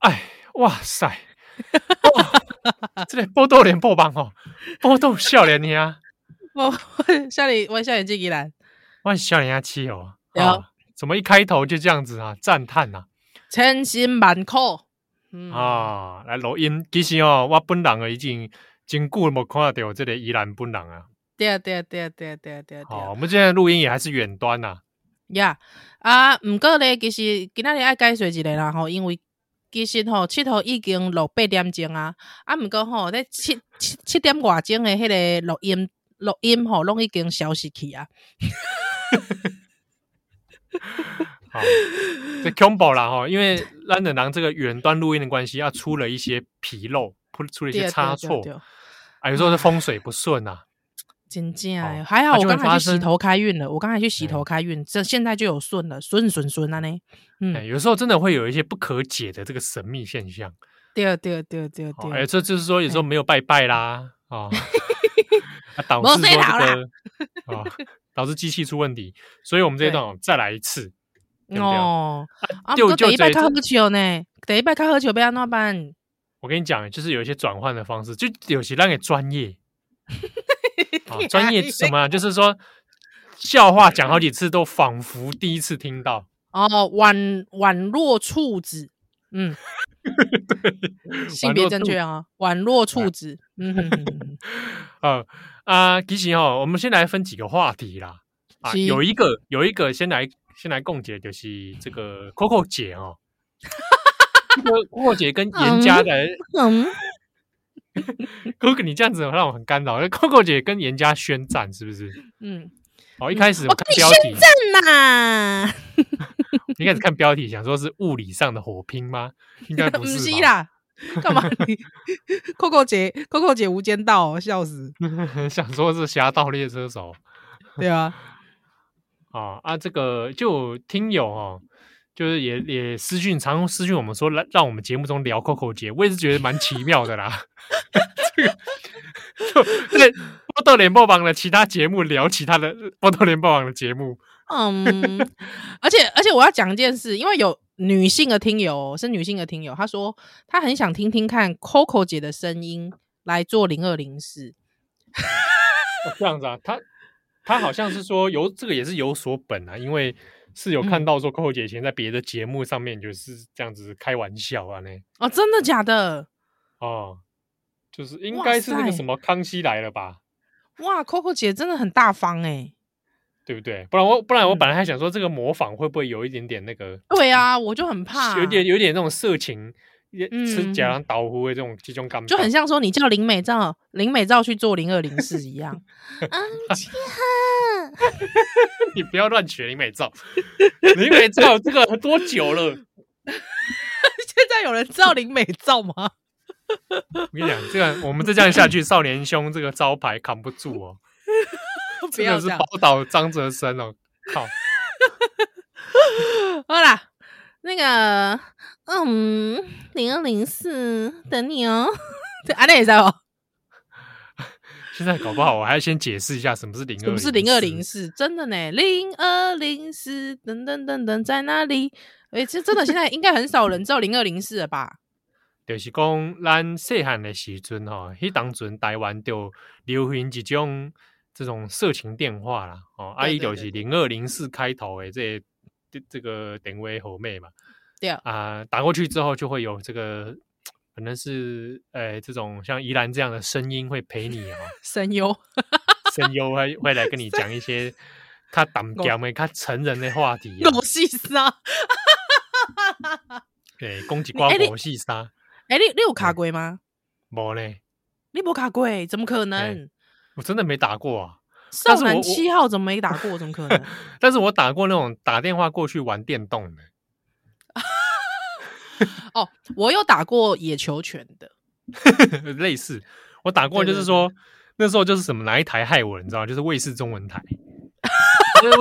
哎，哇塞！哇，这个报道连播网哦，报道少年兄。我少年，我少年纪依然，我少年兄七哦。有、哦，怎么一开头就这样子啊？赞叹呐！千辛万苦。嗯、啊，来录音，其实哦，我本人啊已经真久没看到这个宜兰本人啊。对啊，对啊，对啊，对啊，对啊，对啊。好，我们现在录音也还是远端呐、啊。呀、yeah，啊，不过咧，其实今仔日爱解说一个啦吼，因为其实吼，七号已经录八点钟啊，啊，不过吼，在七七七点外钟的迄个录音录音吼，拢已经消失去啊。好，这恐怖啦哈，因为咱的人这个远端录音的关系，要出了一些纰漏，出出了一些差错，啊，有时候是风水不顺呐、啊。真正哎，还好我刚才去洗头开运了，我刚才去洗头开运，这现在就有顺了，顺顺顺了呢。嗯，有时候真的会有一些不可解的这个神秘现象。对对对对对，哎，这就是说有时候没有拜拜啦，啊，导致说这个啊，导致机器出问题，所以我们这一段再来一次。哦，啊，就等一摆较好笑呢，等一摆较好笑，要安怎办？我跟你讲，就是有一些转换的方式，就有些让给专业。啊，专业什么啊？就是说笑话讲好几次，都仿佛第一次听到。哦，宛宛若处子，嗯，对，性别正确啊，宛若处子，嗯哼哼哼，呃 啊，其实哦，我们先来分几个话题啦。啊，有一个有一个先来。先来共解，就是这个 Coco 姐哦，Coco 姐跟严家的，嗯，Coco 你这样子让我很干扰。Coco 姐跟严家宣战是不是？嗯，好，一开始我看标题，呐！一开始看标题，想说是物理上的火拼吗？应该不是 啦，干嘛？Coco 姐，Coco 姐无间道，笑死！想说是侠盗猎车手，对啊。啊啊！这个就听友哦，就是也也私讯，常用私讯我们说，来让我们节目中聊 Coco 姐，我也是觉得蛮奇妙的啦。这个就在报道联播网的其他节目聊其他的报道联播网的节目，嗯，而且而且我要讲一件事，因为有女性的听友是女性的听友，她说她很想听听看 Coco 姐的声音来做零二零四。这样子啊，她。她好像是说有这个也是有所本啊，因为是有看到说 Coco 姐以前在别的节目上面就是这样子开玩笑啊，呢哦，真的假的？哦，就是应该是那个什么康熙来了吧？哇，Coco 姐真的很大方哎，对不对？不然我不然我本来还想说这个模仿会不会有一点点那个？对啊，我就很怕，有点有点那种色情。吃假狼倒糊的这种这种感觉，就很像说你叫林美照，林美照去做零二零四一样。啊，你不要乱学林美照，林美照这个多久了？现在有人知道林美照吗？我跟你讲，这个我们再这样下去，少年兄这个招牌扛不住哦。真的是宝岛张哲森哦，靠！好啦，那个。嗯，零二零四等你哦。对，阿内也在哦。现在搞不好，我还要先解释一下什么是零二。什么是零二零四？真的呢，零二零四，等等等等，在哪里？哎、欸，这真的现在应该很少人知道零二零四了吧？就是讲咱细汉的时阵吼，迄当阵台湾就流行一种这种色情电话啦。哦，啊伊就是零二零四开头的这这这个电话号码嘛。对啊，呃，打过去之后就会有这个，可能是呃这种像宜兰这样的声音会陪你哦，声优，声优会会来跟你讲一些他胆讲的、他成人的话题。狗戏沙，对，攻击瓜狗戏沙。哎，你你有卡过吗？没嘞，你没卡过？怎么可能？我真的没打过啊。少男七号怎么没打过？怎么可能？但是我打过那种打电话过去玩电动的。哦，我有打过野球拳的，类似我打过，就是说那时候就是什么哪一台害我，你知道吗？就是卫视中文台，因为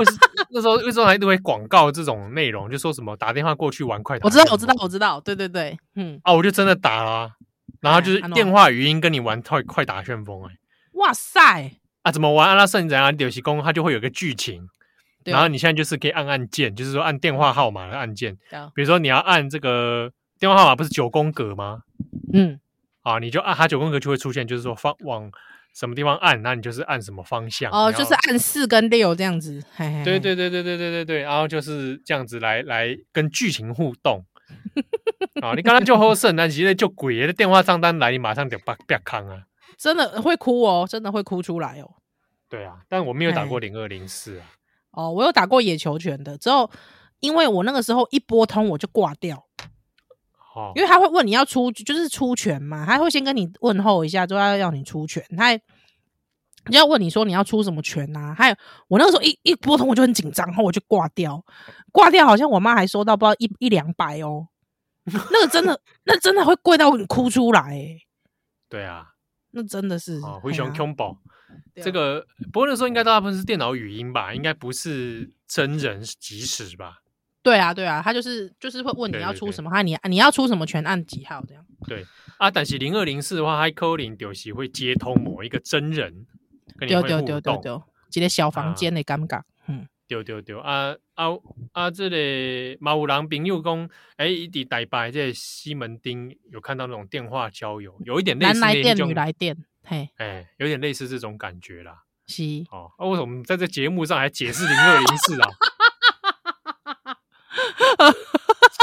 那时候为什么还都会广告这种内容，就说什么打电话过去玩快打。我知道，我知道，我知道，对对对，嗯啊，我就真的打了、啊，然后就是电话语音跟你玩快快打旋风、欸，哎，哇塞，啊，怎么玩？阿拉圣人啊，游戏公它就会有个剧情，然后你现在就是可以按按键，就是说按电话号码的按键，比如说你要按这个电话号码不是九宫格吗？嗯，啊，你就按它九宫格就会出现，就是说方往。什么地方按，那你就是按什么方向哦，就是按四跟六这样子。嘿嘿嘿对对对对对对对对，然后就是这样子来来跟剧情互动。啊，你刚刚就喝圣诞节就鬼的电话账单来，你马上就啪啪康啊！真的会哭哦，真的会哭出来哦。对啊，但我没有打过零二零四啊。哦，我有打过野球拳的，之后因为我那个时候一拨通我就挂掉。哦，因为他会问你要出，就是出拳嘛，他会先跟你问候一下，就要要你出拳，他就要问你说你要出什么拳呐、啊？还有我那个时候一一拨通我就很紧张，然后我就挂掉，挂掉好像我妈还收到不知道一一两百哦，那个真的那真的会贵到你哭出来诶。对啊，那真的是啊，灰熊 combo，、这个不过那时候应该大部分是电脑语音吧，应该不是真人即时吧。对啊，对啊，他就是就是会问你要出什么，他你你要出什么全按几号这样。对啊，但是零二零四的话，他可能就是会接通某一个真人跟你会互动，丢丢丢丢，一个小房间的尴尬，嗯，丢丢丢啊啊啊！这里马五郎朋友讲，哎，一滴台北在西门町有看到那种电话交友，有一点类似男来电女来电，嘿，哎，有点类似这种感觉啦。是哦，啊，为什么我们在这节目上还解释零二零四啊？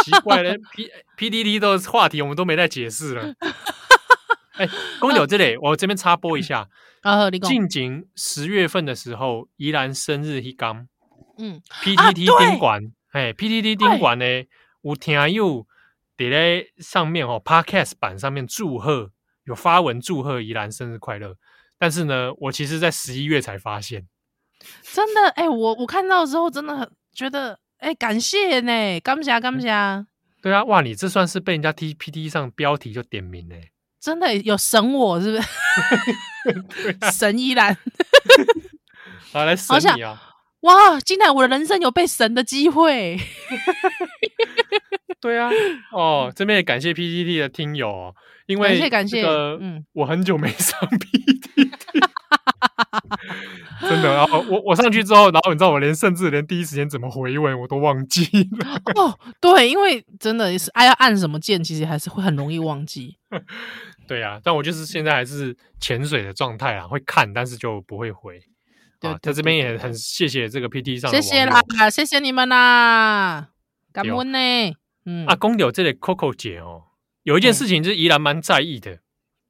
奇怪嘞，P P D D 的话题我们都没在解释了。哎、欸，公牛这里，我这边插播一下。啊，你讲。近景十月份的时候，宜兰生日一刚，嗯，P T T 宾馆，哎，P T T 宾馆呢，有听友在上面哦，Podcast 版上面祝贺，有发文祝贺宜兰生日快乐。但是呢，我其实在十一月才发现，真的，哎、欸，我我看到之后真的很觉得。哎、欸，感谢呢，感谢感谢。对啊，哇，你这算是被人家 T P T 上标题就点名呢，真的有神我是不是？啊、神依然，好来神你啊！哇，今天我的人生有被神的机会。对啊，哦，这边也感谢 P T T 的听友，因为感谢感谢，嗯，我很久没上 P T T。真的，然后我我上去之后，然后你知道我连甚至连第一时间怎么回文我都忘记了。哦，对，因为真的是哎，要按什么键，其实还是会很容易忘记。对呀、啊，但我就是现在还是潜水的状态啊，会看，但是就不会回。对，在这边也很谢谢这个 PT 上的，谢谢啦，谢谢你们啦，感恩呢。嗯啊，公有这里 Coco 姐哦，有一件事情就是宜兰蛮在意的。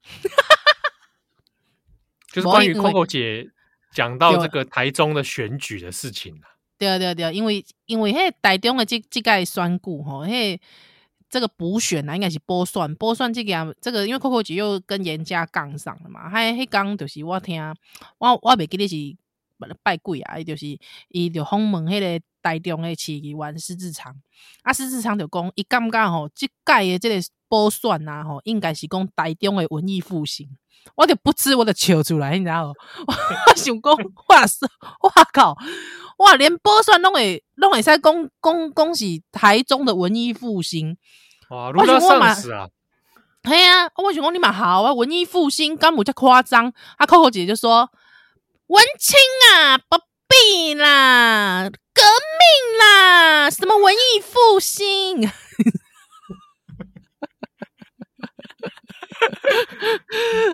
就是关于 Coco 姐讲到这个台中的选举的事情啊，对对对，因为因为迄台中的这这个选举吼，迄这个补选啊，应该是补选，补选这个这个，因为 Coco 姐又跟严家杠上了嘛，还迄刚就是我听我我袂记得是拜鬼啊，伊就是伊就访问迄个台中的市议员施志昌，啊施志昌就讲伊感觉吼，即届的即个补选啊吼，应该是讲台中的文艺复兴。我就不知我就笑出来，你知道吗？我想讲，哇塞，哇靠，哇，连波算拢会拢会使讲讲讲是台中的文艺复兴，哇，如果上市啊，嘿啊，我想讲你蛮好啊，文艺复兴干么这夸张？啊，Coco 姐就说文青啊，不必啦，革命啦，什么文艺复兴？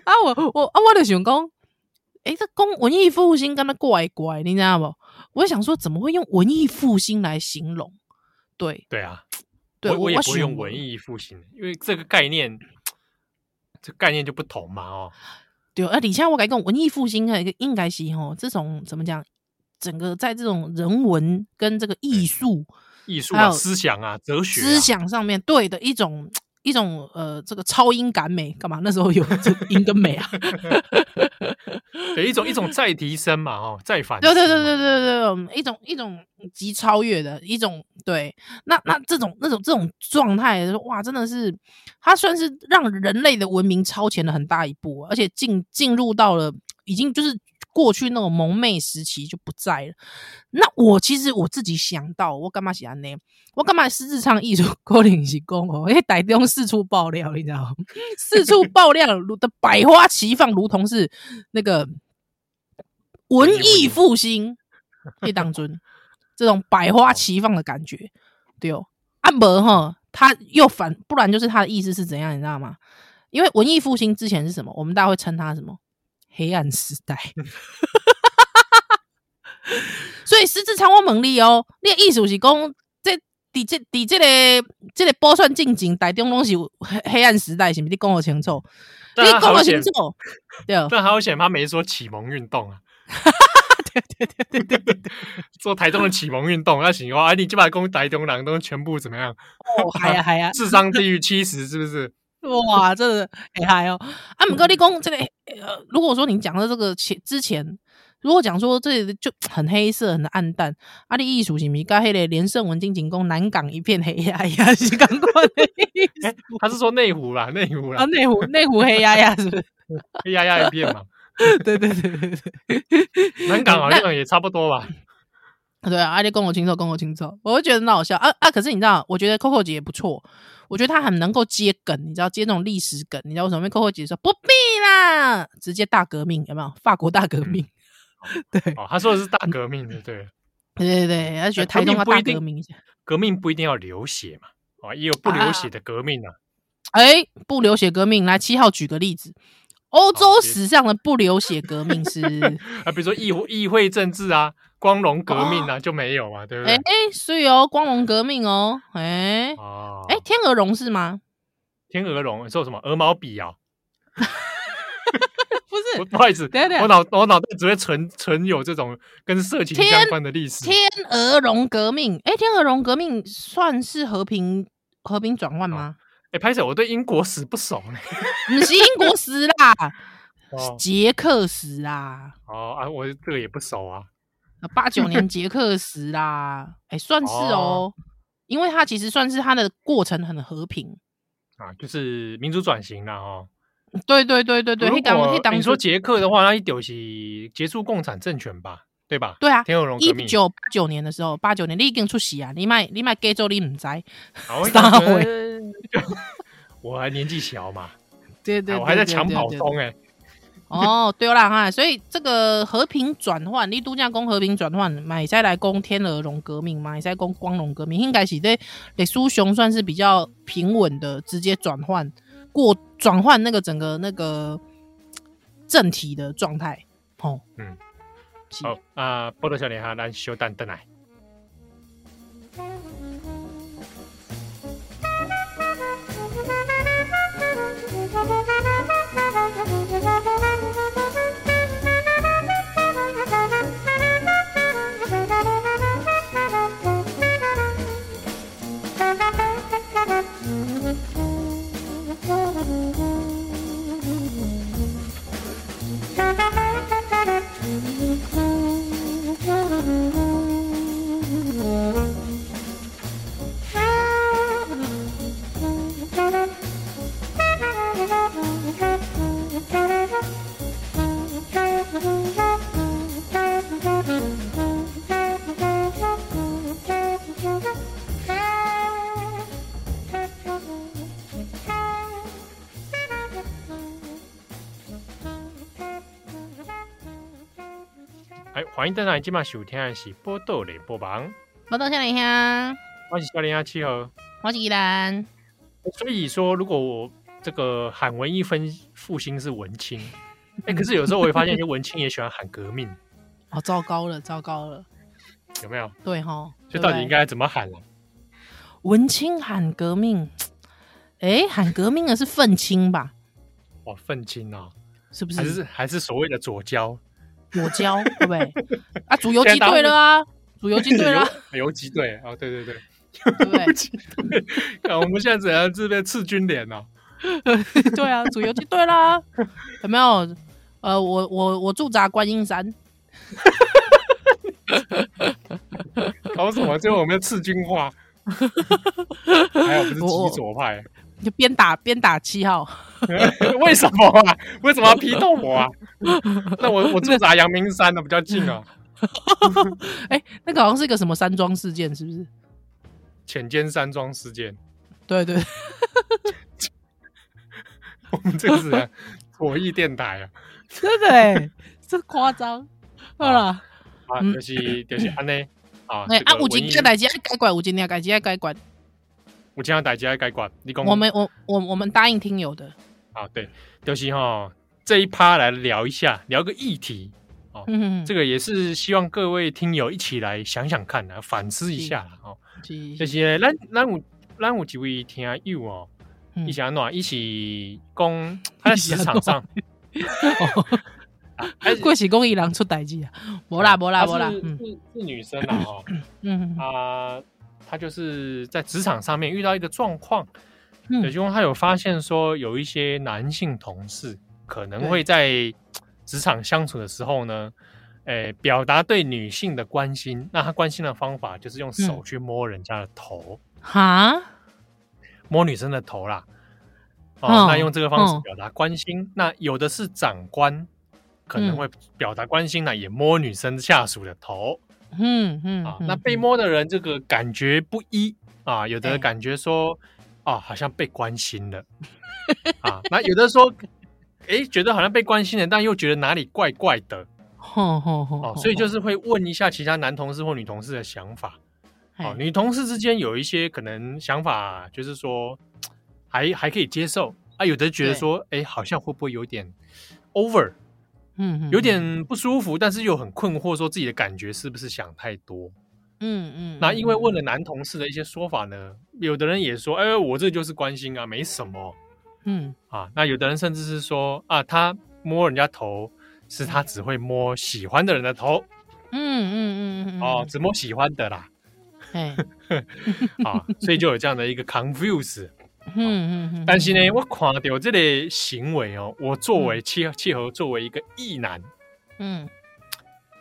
啊我我啊我就想讲，诶，这公文艺复兴跟他怪怪，你知道不？我想说，怎么会用文艺复兴来形容？对对啊，对我，我也不会用文艺复兴，因为这个概念，这个概念就不同嘛哦。对，而且我感觉文艺复兴应该是吼，这种怎么讲？整个在这种人文跟这个艺术、艺术啊、思想啊、哲学、啊、思想上面对的一种。一种呃，这个超音感美干嘛？那时候有这英跟美啊，对，一种一种再提升嘛，哦，再反对对对对对对，一种一种极超越的一种对，那那这种那种这种状态，哇，真的是它算是让人类的文明超前了很大一步，而且进进入到了已经就是过去那种蒙昧时期就不在了。那我其实我自己想到，我干嘛写呢？我干嘛私自唱艺术高领是功哦？因为台中四处爆料，你知道吗？四处爆料的百花齐放，如同是那个文艺复兴，可以当尊这种百花齐放的感觉，对哦。阿伯哈，他又反，不然就是他的意思是怎样，你知道吗？因为文艺复兴之前是什么？我们大家会称他什么？黑暗时代。所以施智昌我问你哦，你的意思是讲，这底这底这个这个波算进境台中东西黑黑暗时代，是不是？你讲我清楚，你讲我清楚，对。但好险，他没说启蒙运动啊。对对对对对对，做台中的启蒙运动，那行哇！你就把攻台中人都全部怎么样？哦，嗨呀嗨呀，智商低于七十，是不是？哇，这个很嗨哦！啊，姆哥立功这个呃，如果说你讲的这个前之前，如果讲说这里就 很黑色、很暗淡，啊，你艺术是咪？该黑的连胜文进景宫南港一片黑压压 是刚过的？他是说内湖啦，内湖啦，啊，内湖内湖黑压压是不是？黑压压一片嘛。对对对对对，南港好像也差不多吧。对啊，阿弟跟我清楚，跟我清楚，我会觉得很好笑啊啊！可是你知道，我觉得 Coco 姐也不错，我觉得她很能够接梗，你知道接那种历史梗，你知道为什么？因为 Coco 姐说不必啦，直接大革命有没有？法国大革命，对哦，她说的是大革命的，对 对对对，他觉得台中要大革命，革命不一定要流血嘛，啊，也有不流血的革命啊。哎，不流血革命，来七号举个例子。欧洲史上的不流血革命是 啊，比如说议议会政治啊，光荣革命啊、哦、就没有嘛，对不对？哎哎，所以哦，光荣革命哦，哎哦，哎，天鹅绒是吗？天鹅绒说什么？鹅毛笔啊？不是，不好意思，我脑我脑袋只会存存有这种跟色情相关的历史。天鹅绒革命，哎，天鹅绒革命算是和平和平转换吗？哦哎，拍摄我对英国史不熟呢，不是英国史啦，捷克史啊。哦啊，我这个也不熟啊。八九年 捷克时啦，哎，算是哦，因为它其实算是它的过程很和平啊，就是民主转型了哦。对对对对对，如果你说捷克的话，那一丢是结束共产政权吧？对吧？对啊，天鹅绒革命。一九八九年的时候，八九年你已经出席啊，你买你买给州你唔知。三回，我还年纪小嘛，对对，我还在抢跑中哎。哦，对啦哈，所以这个和平转换，你度假宫和平转换，买再来攻天鹅绒革命，买再攻光荣革命，应该是对李苏雄算是比较平稳的，直接转换过转换那个整个那个政体的状态。哦，嗯。好啊，波多小年哈，咱稍等等来。欢迎登来，今晚收听的是《波豆联播榜》。波多小林香，我是小林香七号，我是依兰。所以说，如果我这个喊文艺分复兴是文青，哎，可是有时候我会发现，一些文青也喜欢喊革命。哦，糟糕了，糟糕了，有没有？对哈，就到底应该怎么喊了？文青喊革命，哎，喊革命的是愤青吧？哦，愤青啊，是不是？还是还是所谓的左胶？左胶 对不对？啊，主游击队了啊，主游击队了，游击队啊，对对对，游击队。啊我们现在怎样这边赤军连呢？对啊，主游击队啦，有没有？呃，我我我驻扎观音山。搞什么？最后我们要赤军化？还有不是极左派？就边打边打七号？为什么啊？为什么要批斗我啊？那我我住在阳明山的比较近啊。哎、欸，那个好像是一个什么山庄事件，是不是？浅间山庄事件。对对。我们这个是左翼电台啊，真的哎，这夸张。好了，啊，就是就是安内啊。哎啊，有一件代志要改管，有一件代志要改管。有件代志要改管，你讲。我们我我我们答应听友的。啊，对，就是哈这一趴来聊一下，聊个议题。哦，嗯，这个也是希望各位听友一起来想想看啊，反思一下哦。就是咱咱有咱有几位听友哦。一起暖，一起攻，他在市场上，过喜公一郎出代志啊！不啦不啦不啦，是是女生啦！哦，嗯啊，她就是在职场上面遇到一个状况，也就是他有发现说，有一些男性同事可能会在职场相处的时候呢，诶，表达对女性的关心。那他关心的方法就是用手去摸人家的头，哈。摸女生的头啦，哦，哦，那用这个方式表达关心。哦、那有的是长官可能会表达关心呢，嗯、也摸女生下属的头。嗯嗯，啊，那被摸的人这个感觉不一啊，有的感觉说，欸、啊，好像被关心了 啊，那有的说，哎、欸，觉得好像被关心了，但又觉得哪里怪怪的。哦，所以就是会问一下其他男同事或女同事的想法。哦，女同事之间有一些可能想法，就是说还还可以接受啊，有的觉得说，哎，好像会不会有点 over，嗯，有点不舒服，但是又很困惑，说自己的感觉是不是想太多，嗯嗯。那因为问了男同事的一些说法呢，有的人也说，哎，我这就是关心啊，没什么，嗯啊。那有的人甚至是说，啊，他摸人家头，是他只会摸喜欢的人的头，嗯嗯嗯嗯，哦，只摸喜欢的啦。哎，啊，所以就有这样的一个 confuse，嗯嗯嗯，但是呢，我看到这类行为哦，我作为契契合作为一个异男，嗯，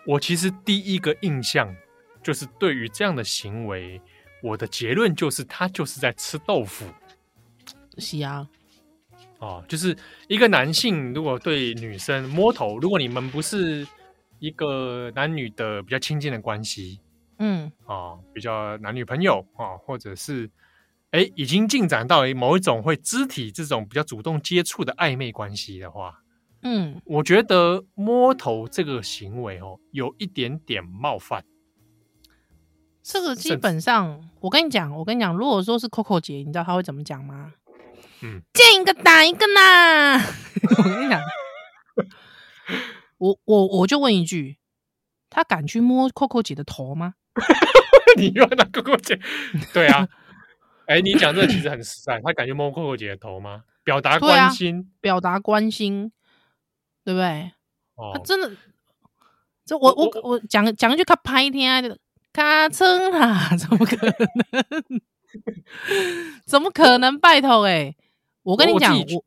我其实第一个印象就是对于这样的行为，我的结论就是他就是在吃豆腐，是啊，哦，就是一个男性如果对女生摸头，如果你们不是一个男女的比较亲近的关系。嗯，哦，比较男女朋友啊，或者是哎，已经进展到某一种会肢体这种比较主动接触的暧昧关系的话，嗯，我觉得摸头这个行为哦，有一点点冒犯。这个基本上，我跟你讲，我跟你讲，如果说是 Coco 姐，你知道她会怎么讲吗？嗯，见一个打一个呐。我跟你讲，我我我就问一句，他敢去摸 Coco 姐的头吗？你又拿 Coco 姐？对啊，哎、欸，你讲这个其实很实在。他敢去摸 Coco 姐的头吗？表达关心，啊、表达关心，对不对？哦，他真的，这我我我讲讲一句他拍天的卡称啊，怎么可能？怎么可能？拜托哎、欸，我跟你讲，我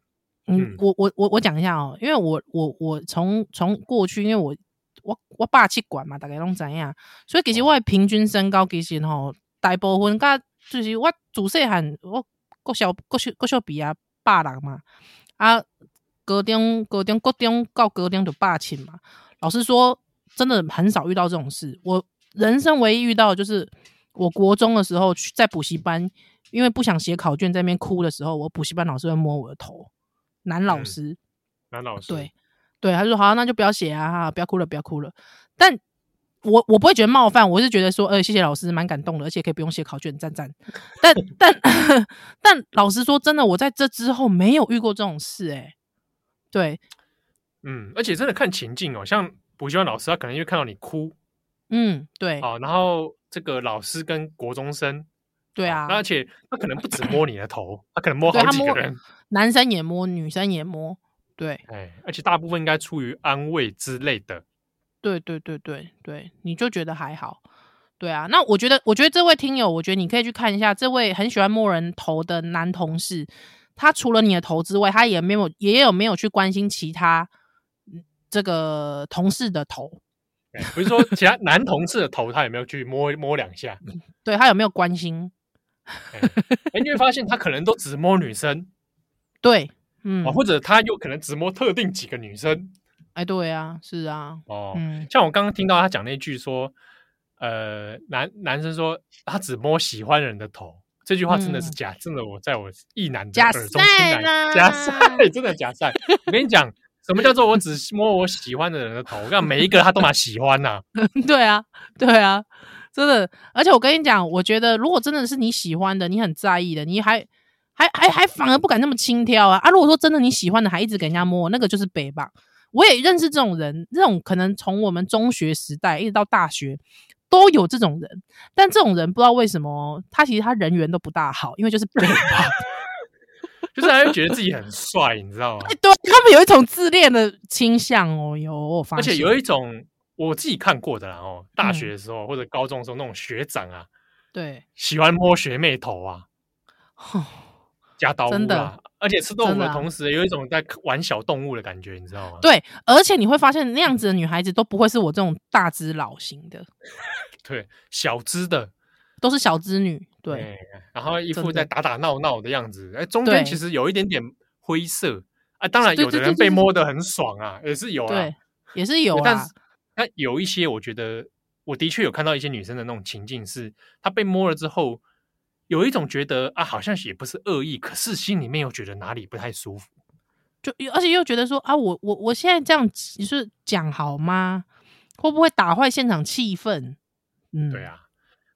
嗯，我我我我讲一下哦，因为我我我从从过去，因为我。我我爸气管嘛，大概拢知影，所以其实我的平均身高其实吼，大部分甲就是我自细汉我国小国小国小比啊百六嘛，啊高中高中高中到高中就霸寝嘛。老实说，真的很少遇到这种事。我人生唯一遇到的就是我国中的时候去在补习班，因为不想写考卷在那边哭的时候，我补习班老师会摸我的头，男老师，嗯、男老师对。对，他就说好，那就不要写啊，哈，不要哭了，不要哭了。但我我不会觉得冒犯，我是觉得说，呃，谢谢老师，蛮感动的，而且可以不用写考卷，赞赞。但 但 但老实说，真的，我在这之后没有遇过这种事，哎，对，嗯，而且真的看情境哦，像补习班老师，他可能因为看到你哭，嗯，对，啊，然后这个老师跟国中生，对啊，而且他可能不止摸你的头，他可能摸好几个人，男生也摸，女生也摸。对，哎，而且大部分应该出于安慰之类的。对对对对对，你就觉得还好。对啊，那我觉得，我觉得这位听友，我觉得你可以去看一下这位很喜欢摸人头的男同事，他除了你的头之外，他也没有也有没有去关心其他这个同事的头。不是说其他男同事的头，他有没有去摸摸两下？对，他有没有关心？哎，你会发现他可能都只摸女生。对。嗯，或者他有可能只摸特定几个女生，哎，对啊，是啊，哦，嗯，像我刚刚听到他讲那句说，呃，男男生说他只摸喜欢人的头，这句话真的是假？嗯、真的，我在我意男的耳中听来，假赛，真的假赛。我跟你讲，什么叫做我只摸我喜欢的人的头？我看每一个他都蛮喜欢呐、啊。对啊，对啊，真的。而且我跟你讲，我觉得如果真的是你喜欢的，你很在意的，你还还还还反而不敢那么轻佻啊啊！如果说真的你喜欢的，还一直给人家摸，那个就是北吧。我也认识这种人，这种可能从我们中学时代一直到大学都有这种人，但这种人不知道为什么，他其实他人缘都不大好，因为就是 就是他会觉得自己很帅，你知道吗？对，他们有一种自恋的倾向哦，有我发现，而且有一种我自己看过的啦哦，大学的时候、嗯、或者高中的时候那种学长啊，对，喜欢摸学妹头啊，加刀真的。而且吃豆腐的同时，有一种在玩小动物的感觉，你知道吗？对，而且你会发现那样子的女孩子都不会是我这种大只老型的，对，小只的都是小只女，对，对，然后一副在打打闹闹的样子，哎，中间其实有一点点灰色啊。当然，有的人被摸得很爽啊，也是有啊，对，也是有啊。但是，那有一些，我觉得我的确有看到一些女生的那种情境，是她被摸了之后。有一种觉得啊，好像也不是恶意，可是心里面又觉得哪里不太舒服，就而且又觉得说啊，我我我现在这样你是讲好吗？会不会打坏现场气氛？嗯，对啊。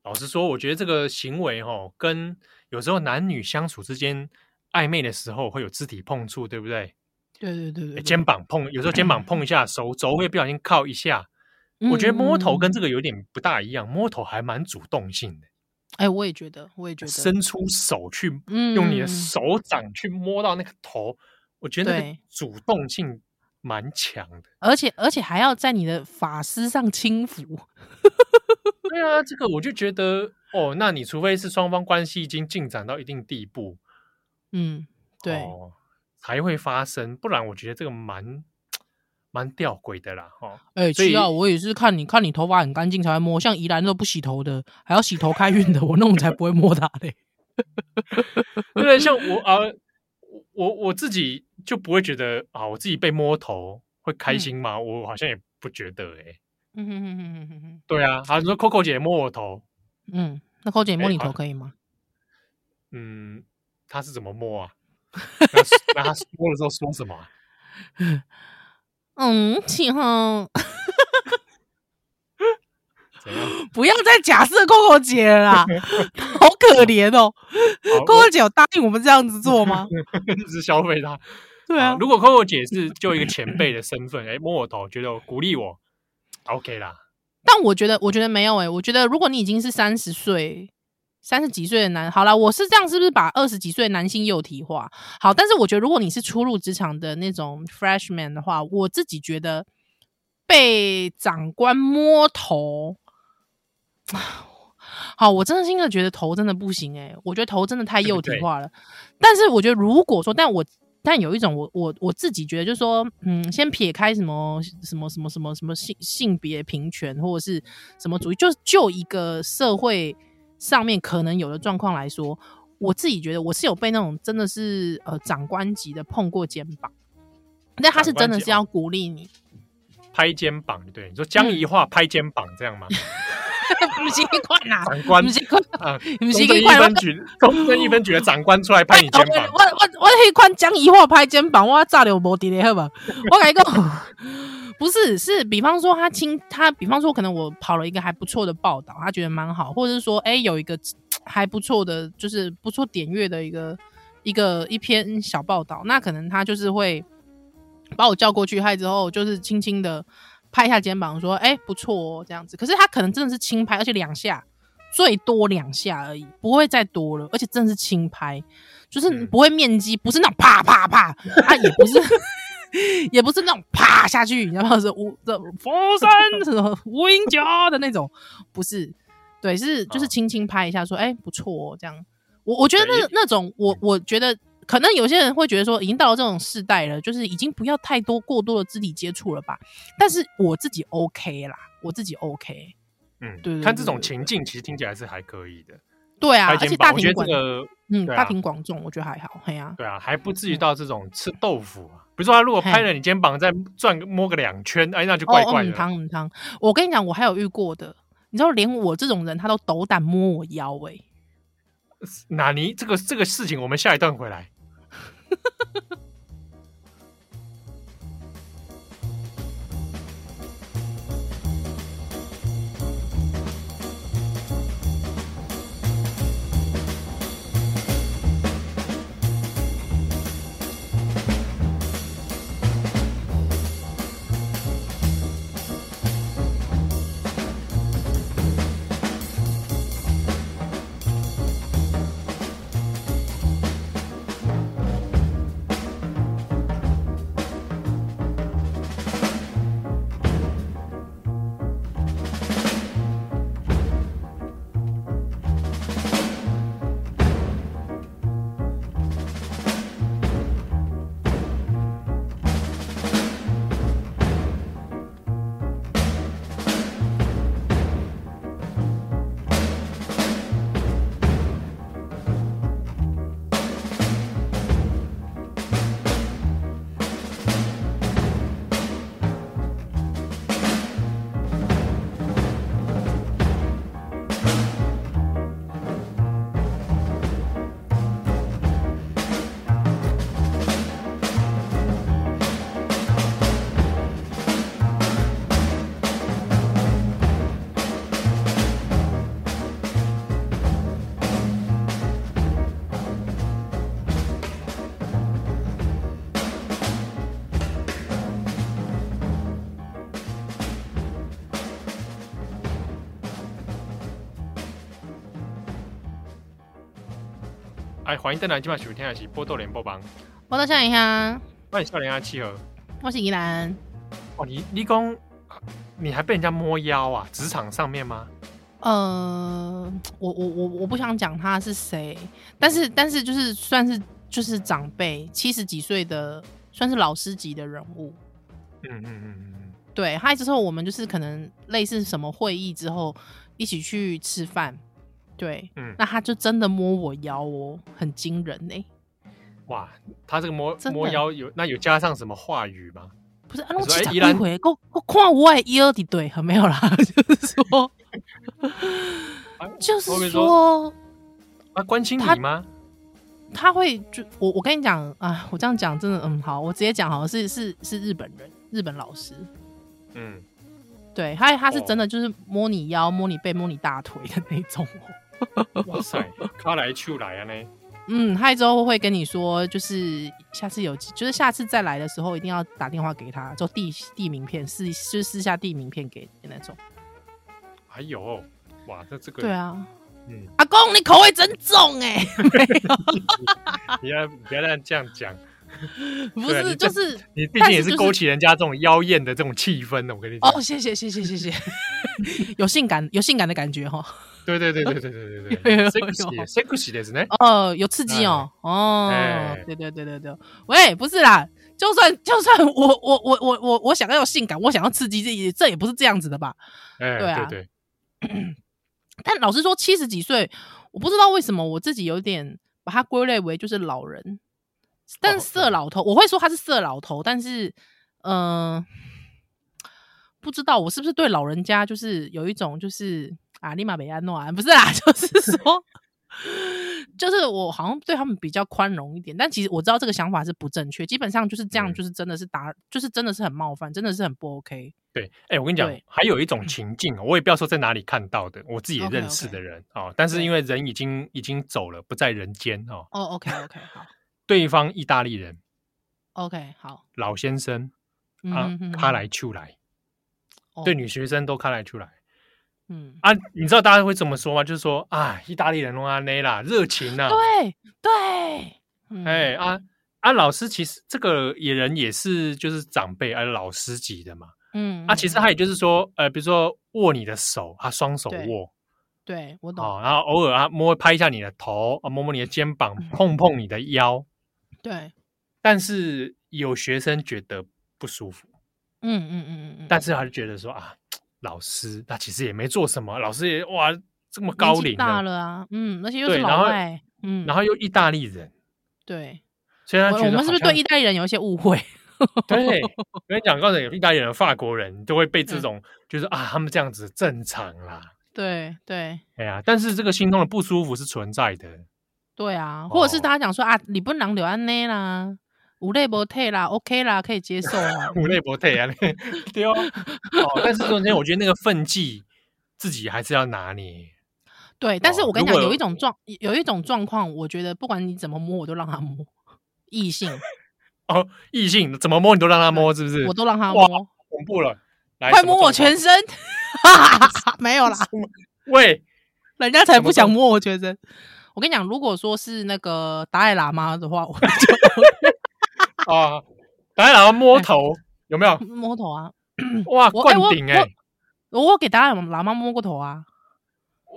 老实说，我觉得这个行为哦，跟有时候男女相处之间暧昧的时候会有肢体碰触，对不对？对对对对，肩膀碰，有时候肩膀碰一下，手肘会不小心靠一下。我觉得摸头跟这个有点不大一样，摸头还蛮主动性的。哎、欸，我也觉得，我也觉得，伸出手去，用你的手掌去摸到那个头，嗯、我觉得那个主动性蛮强的，而且而且还要在你的发丝上轻抚。对啊，这个我就觉得，哦，那你除非是双方关系已经进展到一定地步，嗯，对，哦、才会发生，不然我觉得这个蛮。蛮吊诡的啦，哈！哎，是啊，我也是看你看你头发很干净才会摸，像宜兰都不洗头的，还要洗头开运的，我那种才不会摸他嘞。对，像我啊，我我自己就不会觉得啊，我自己被摸头会开心吗？嗯、我好像也不觉得哎、欸。嗯哼哼哼哼。对啊，好，你说 Coco 姐摸我头，嗯，那 Coco 姐摸你头可以吗？嗯，她是怎么摸啊？那那她摸的时候说什么、啊？嗯，七号，不要再假设 Coco 姐了啦，好可怜哦。Coco 姐有答应我们这样子做吗？一直消费她。对啊，如果 Coco 姐是就一个前辈的身份，哎、欸，摸我头，觉得鼓励我，OK 啦。但我觉得，我觉得没有哎、欸，我觉得如果你已经是三十岁。三十几岁的男，好啦，我是这样，是不是把二十几岁的男性幼体化？好，但是我觉得，如果你是初入职场的那种 freshman 的话，我自己觉得被长官摸头，好，我真的心的觉得头真的不行诶、欸，我觉得头真的太幼体化了。对对，但是我觉得，如果说，但我但有一种我我我自己觉得，就是说，嗯，先撇开什么什么什么什么什么性性别平权或者是什么主义，就就一个社会。上面可能有的状况来说，我自己觉得我是有被那种真的是呃长官级的碰过肩膀，但他是真的是要鼓励你拍肩膀，对，你说江宜樺拍肩膀这样吗？不是一款呐，长官不是 啊，不是一分局，中正一分局的长官出来拍你肩膀，我我我那款江宜樺拍肩膀，我炸了无敌的好吧？我改一个。不是，是比方说他亲他，比方说可能我跑了一个还不错的报道，他觉得蛮好，或者是说，哎、欸，有一个 还不错的，就是不错点阅的一个一个一篇小报道，那可能他就是会把我叫过去，嗨之后就是轻轻的拍一下肩膀，说，哎、欸，不错哦，这样子。可是他可能真的是轻拍，而且两下，最多两下而已，不会再多了，而且真的是轻拍，就是不会面积，不是那种啪啪啪，啊，也不是。也不是那种啪下去，然后是无这佛山什么无影脚的那种，不是，对，是就是轻轻拍一下，说，哎、欸，不错哦，这样。我我觉得那那种，我我觉得可能有些人会觉得说，已经到了这种世代了，就是已经不要太多过多的肢体接触了吧。但是我自己 OK 啦，我自己 OK。嗯，对，看这种情境，其实听起来是还可以的。对啊，而且大庭广，这个嗯，他挺广众，我觉得还好，嘿呀、对啊，还不至于到这种吃豆腐啊。比如说他如果拍了你肩膀，再转个摸个两圈，哎，那就怪怪的。哦，汤唔汤，我跟你讲，我还有遇过的，你知道，连我这种人他都斗胆摸我腰，哎，哪尼这个这个事情，我们下一段回来。哎，欢迎登来今晚收听的是《波多连播帮》，我到笑一下，欢迎笑脸阿七和，我是宜兰。哦，你你讲，你还被人家摸腰啊？职场上面吗？呃，我我我我不想讲他是谁，但是但是就是算是就是长辈，七十几岁的，算是老师级的人物。嗯嗯嗯嗯嗯，对，还之后我们就是可能类似什么会议之后一起去吃饭。对，嗯，那他就真的摸我腰哦，很惊人呢、欸。哇，他这个摸摸腰有那有加上什么话语吗？不是，啊，我记得一回，我我看我的腰的对，很没有啦，就是说，就是说，他关心你吗？他，他会就我我跟你讲啊，我这样讲真的嗯好，我直接讲好像是是是日本人，日本老师，嗯，对，他他是真的就是摸你腰、摸你背、摸你大腿的那种。哇塞，他来就来啊呢。嗯，他之后会跟你说，就是下次有，就是下次再来的时候，一定要打电话给他，就递递名片，私就是私下递名片给你那种。还有哇，那这个对啊，嗯，阿公你口味真重哎、欸，没有，不要不要这样讲。不是，就是你毕竟也是勾起人家这种妖艳的这种气氛的。我跟你讲，哦，谢谢谢谢谢谢，有性感有性感的感觉哈。对对对对对对对对，有 sexy 的是呢。哦，有刺激哦，哦，对对对对对。喂，不是啦，就算就算我我我我我我想要性感，我想要刺激，这也这也不是这样子的吧？哎，对啊，对对。但老实说，七十几岁，我不知道为什么我自己有点把它归类为就是老人。但是色老头，oh, 我会说他是色老头，但是，嗯、呃，不知道我是不是对老人家就是有一种就是啊，立马被安诺啊不是啊，就是说，就是我好像对他们比较宽容一点，但其实我知道这个想法是不正确，基本上就是这样，就是真的是打，嗯、就是真的是很冒犯，真的是很不 OK。对，哎、欸，我跟你讲，还有一种情境，我也不要说在哪里看到的，我自己也认识的人啊、okay, okay. 哦，但是因为人已经已经走了，不在人间哦。哦、oh,，OK OK，好。对方意大利人，OK，好，老先生啊，卡来出来，对女学生都卡来出来，嗯。啊，你知道大家会怎么说吗？就是说啊，意大利人弄啊内啦，热情啊，对对，哎啊啊，老师其实这个野人也是就是长辈啊，老师级的嘛，嗯啊，其实他也就是说，呃，比如说握你的手，他双手握。对我懂，然后偶尔啊摸拍一下你的头啊，摸摸你的肩膀，碰碰你的腰。对，但是有学生觉得不舒服，嗯嗯嗯嗯，但是他就觉得说啊，老师他其实也没做什么，老师也哇这么高龄大了啊，嗯，而且又是老外，嗯，然后又意大利人，对，所以他觉得我们是不是对意大利人有一些误会？对，我跟你讲，刚才有意大利人、法国人都会被这种，就是啊，他们这样子正常啦。对对，哎呀，但是这个心中的不舒服是存在的。对啊，或者是大家讲说啊，你不能留安内啦，无类不退啦，OK 啦，可以接受啊，无类不退啊，对哦。哦，但是中间我觉得那个分际自己还是要拿捏。对，但是我跟你讲，有一种状，有一种状况，我觉得不管你怎么摸，我都让他摸。异性。哦，异性怎么摸你都让他摸，是不是？我都让他摸，恐怖了！来，快摸我全身！没有啦，喂，人家才不想摸我全身。我跟你讲，如果说是那个达赖喇嘛的话，我就啊，达赖喇嘛摸头有没有？摸头啊！哇，灌顶哎！我给达赖喇嘛摸过头啊！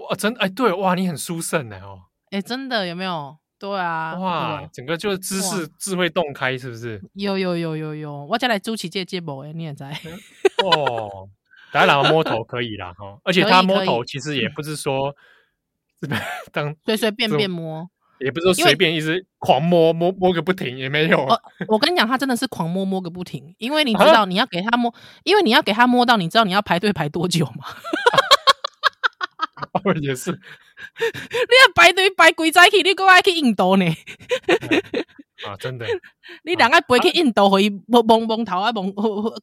哇，真哎，对哇，你很殊胜哎哦！哎，真的有没有？对啊，哇，整个就是知识智慧洞开，是不是？有有有有有，我再来主持这节目诶，你也在哦。达赖喇嘛摸头可以啦哈，而且他摸头其实也不是说是 当随随便便摸，也不是说随便一直狂摸摸摸个不停也没有。我跟你讲，他真的是狂摸摸个不停，因为你知道你要给他摸，因为你要给他摸到，你知道你要排队排多久吗？哦，也是，你要排队排鬼仔去，你过来去印度呢？啊，真的，你两个飞去印度可以摸摸摸头啊，摸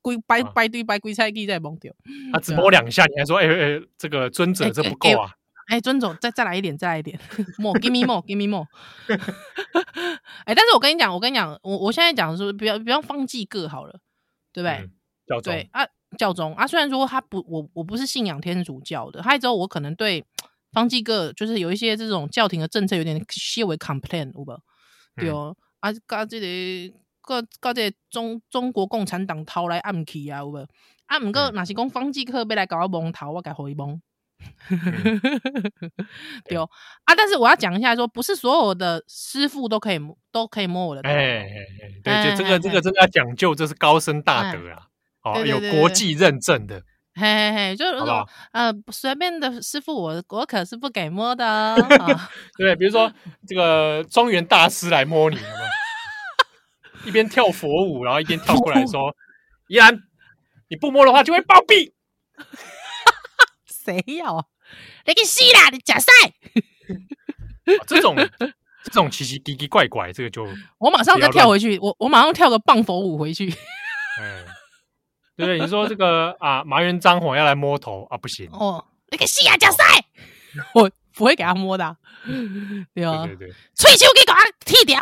归排排队排几早去再摸掉。他只摸两下，你还说，哎哎，这个尊者这不够啊？哎，尊总再再来一点，再来一点，more，give me more，give me more。哎，但是我跟你讲，我跟你讲，我我现在讲的是，比方比方方济各好了，对不对？对啊。教宗啊，虽然说他不，我我不是信仰天主教的，还之后我可能对方济各就是有一些这种教廷的政策有点些微 complain，有无？对哦，啊，搞这个搞搞这个中中国共产党偷来暗器啊，有无？啊，毋过若是讲方济各要来搞我蒙头，我该互伊蒙。对哦，啊，但是我要讲一下说，说不是所有的师傅都可以都可以摸我的头。哎哎哎，对，就这个这个真的要讲究，这是高深大德啊。哦，有国际认证的，嘿嘿嘿，就是说，呃，随便的师傅，我我可是不给摸的，对，比如说 这个庄园大师来摸你，一边跳佛舞，然后一边跳过来说：“依然，你不摸的话就会暴毙。”谁要？你给死啦！你假赛！这种这种奇奇奇奇怪怪，这个就 我马上再跳回去，我我马上跳个棒佛舞回去。嗯。对，你说这个啊，麻原彰晃要来摸头啊，不行哦，那个西亚加赛，我不会给他摸的，啊，对啊，对对对，吹球给他剃掉，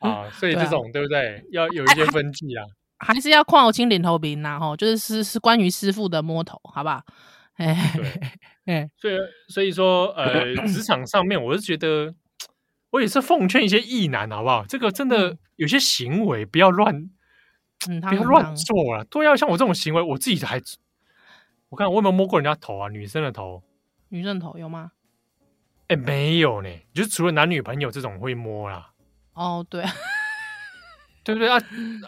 啊，所以这种对，啊，对不对？要有一些分际啊，还是要看我清脸头兵呐，吼，就是是是关于师傅的摸头，好不好？哎，所以所以说，呃，职场上面，我是觉得。我也是奉劝一些异男，好不好？这个真的有些行为不要乱，嗯、不要乱做啊！都要像我这种行为，我自己还……我看我有没有摸过人家头啊？女生的头，女生头有吗？哎、欸，没有呢。就是除了男女朋友这种会摸啦。哦，对，对不对啊？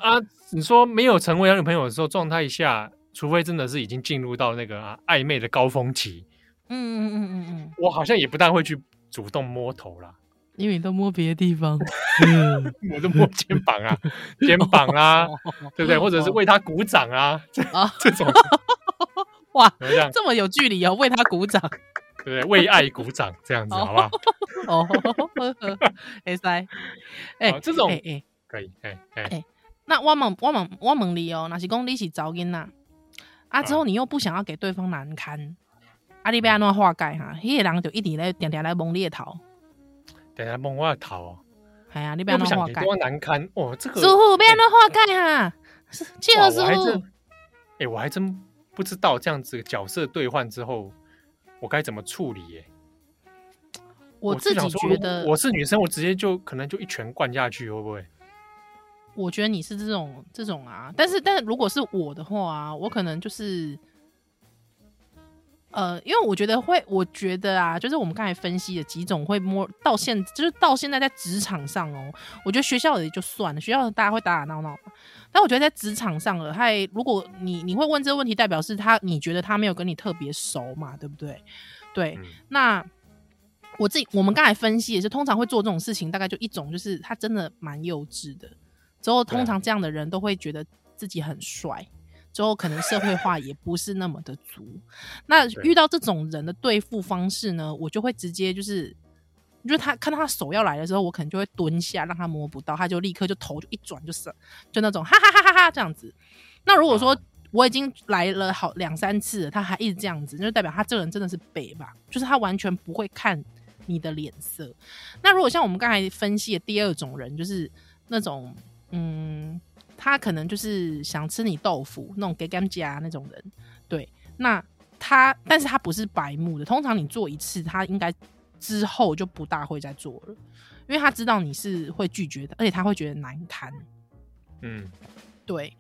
啊，你说没有成为男女朋友的时候状态下，除非真的是已经进入到那个、啊、暧昧的高峰期，嗯嗯嗯嗯嗯，我好像也不大会去主动摸头啦。因为你都摸别的地方，我都摸肩膀啊，肩膀啊，对不对？或者是为他鼓掌啊，啊，这种 哇，这么有距离哦，为他鼓掌，对不对？为爱鼓掌，这样子好不好？哦，哎塞，哎，这种哎可以，哎哎，那我问我问我问你哦，那是讲你是找囡呐，啊之后你又不想要给对方难堪，啊你要安怎化解哈？那个人就一直来点点来蒙你的头。等下蒙我的头哦，哎呀，你不要弄化解，多难堪哦！这个师傅不要弄化解哈，谢谢师傅。哎，我还真不知道这样子角色兑换之后，我该怎么处理耶？我自己觉得我是女生，我直接就可能就一拳灌下去，会不会？我觉得你是这种这种啊，但是但是如果是我的话啊，我可能就是呃，因为我觉得会，我觉得啊，就是我们刚才分析的几种会摸到现，就是到现在在职场上哦，我觉得学校也就算了，学校大家会打打闹闹，但我觉得在职场上了，还如果你你会问这个问题，代表是他你觉得他没有跟你特别熟嘛，对不对？对，嗯、那我自己我们刚才分析也是，通常会做这种事情，大概就一种，就是他真的蛮幼稚的，之后通常这样的人都会觉得自己很帅。之后可能社会化也不是那么的足，那遇到这种人的对付方式呢，我就会直接就是，就是他看到他手要来的时候，我可能就会蹲下，让他摸不到，他就立刻就头就一转就是，就那种哈哈哈哈哈这样子。那如果说我已经来了好两三次了，他还一直这样子，就代表他这个人真的是北吧，就是他完全不会看你的脸色。那如果像我们刚才分析的第二种人，就是那种嗯。他可能就是想吃你豆腐那种给干夹那种人，对。那他，但是他不是白目的。通常你做一次，他应该之后就不大会再做了，因为他知道你是会拒绝的，而且他会觉得难堪。嗯，对。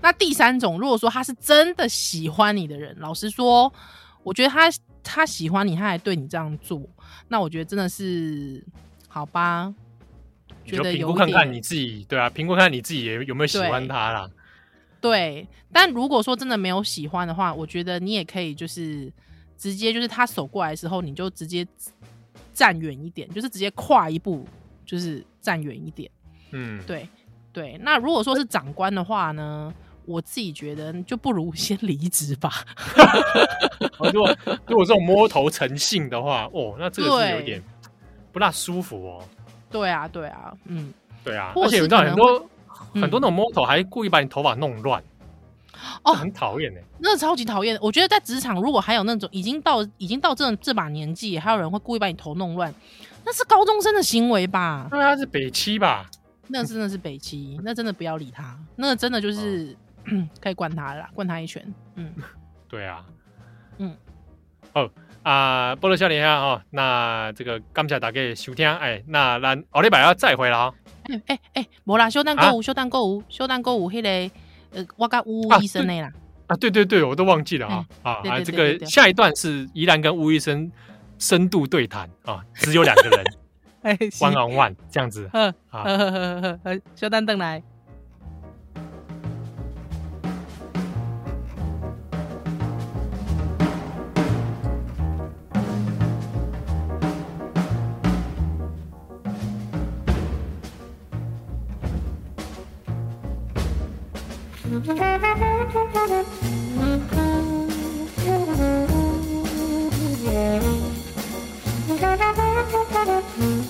那第三种，如果说他是真的喜欢你的人，老实说，我觉得他他喜欢你，他还对你这样做，那我觉得真的是好吧。就评估看看你自己，对啊，评估看看你自己也有没有喜欢他啦。对，但如果说真的没有喜欢的话，我觉得你也可以就是直接就是他走过来的时候，你就直接站远一点，就是直接跨一步，就是站远一点。嗯，对对。那如果说是长官的话呢，我自己觉得就不如先离职吧。如果如果这种摸头成性的话，哦，那这个是有点不大舒服哦。对啊，对啊，嗯，对啊，而且你知道很多、嗯、很多那种摸头还故意把你头发弄乱，哦，很讨厌哎，那超级讨厌。我觉得在职场如果还有那种已经到已经到这这把年纪，还有人会故意把你头弄乱，那是高中生的行为吧？对啊，是北七吧？那真的是北七，那真的不要理他，那真的就是、哦、可以灌他了，灌他一拳。嗯，对啊，嗯，哦。啊，菠萝少年啊，哦，那这个感谢大家收听，哎，那咱后礼拜要再会了哦。哎哎哎，无啦，小蛋购物，小蛋购物，小蛋购物，迄个呃，我甲吴医生的啦。啊，对对对，我都忘记了啊啊啊！这个下一段是依兰跟吴医生深度对谈啊，只有两个人，哎，one on one 这样子。嗯，好，小蛋等来。Thank you.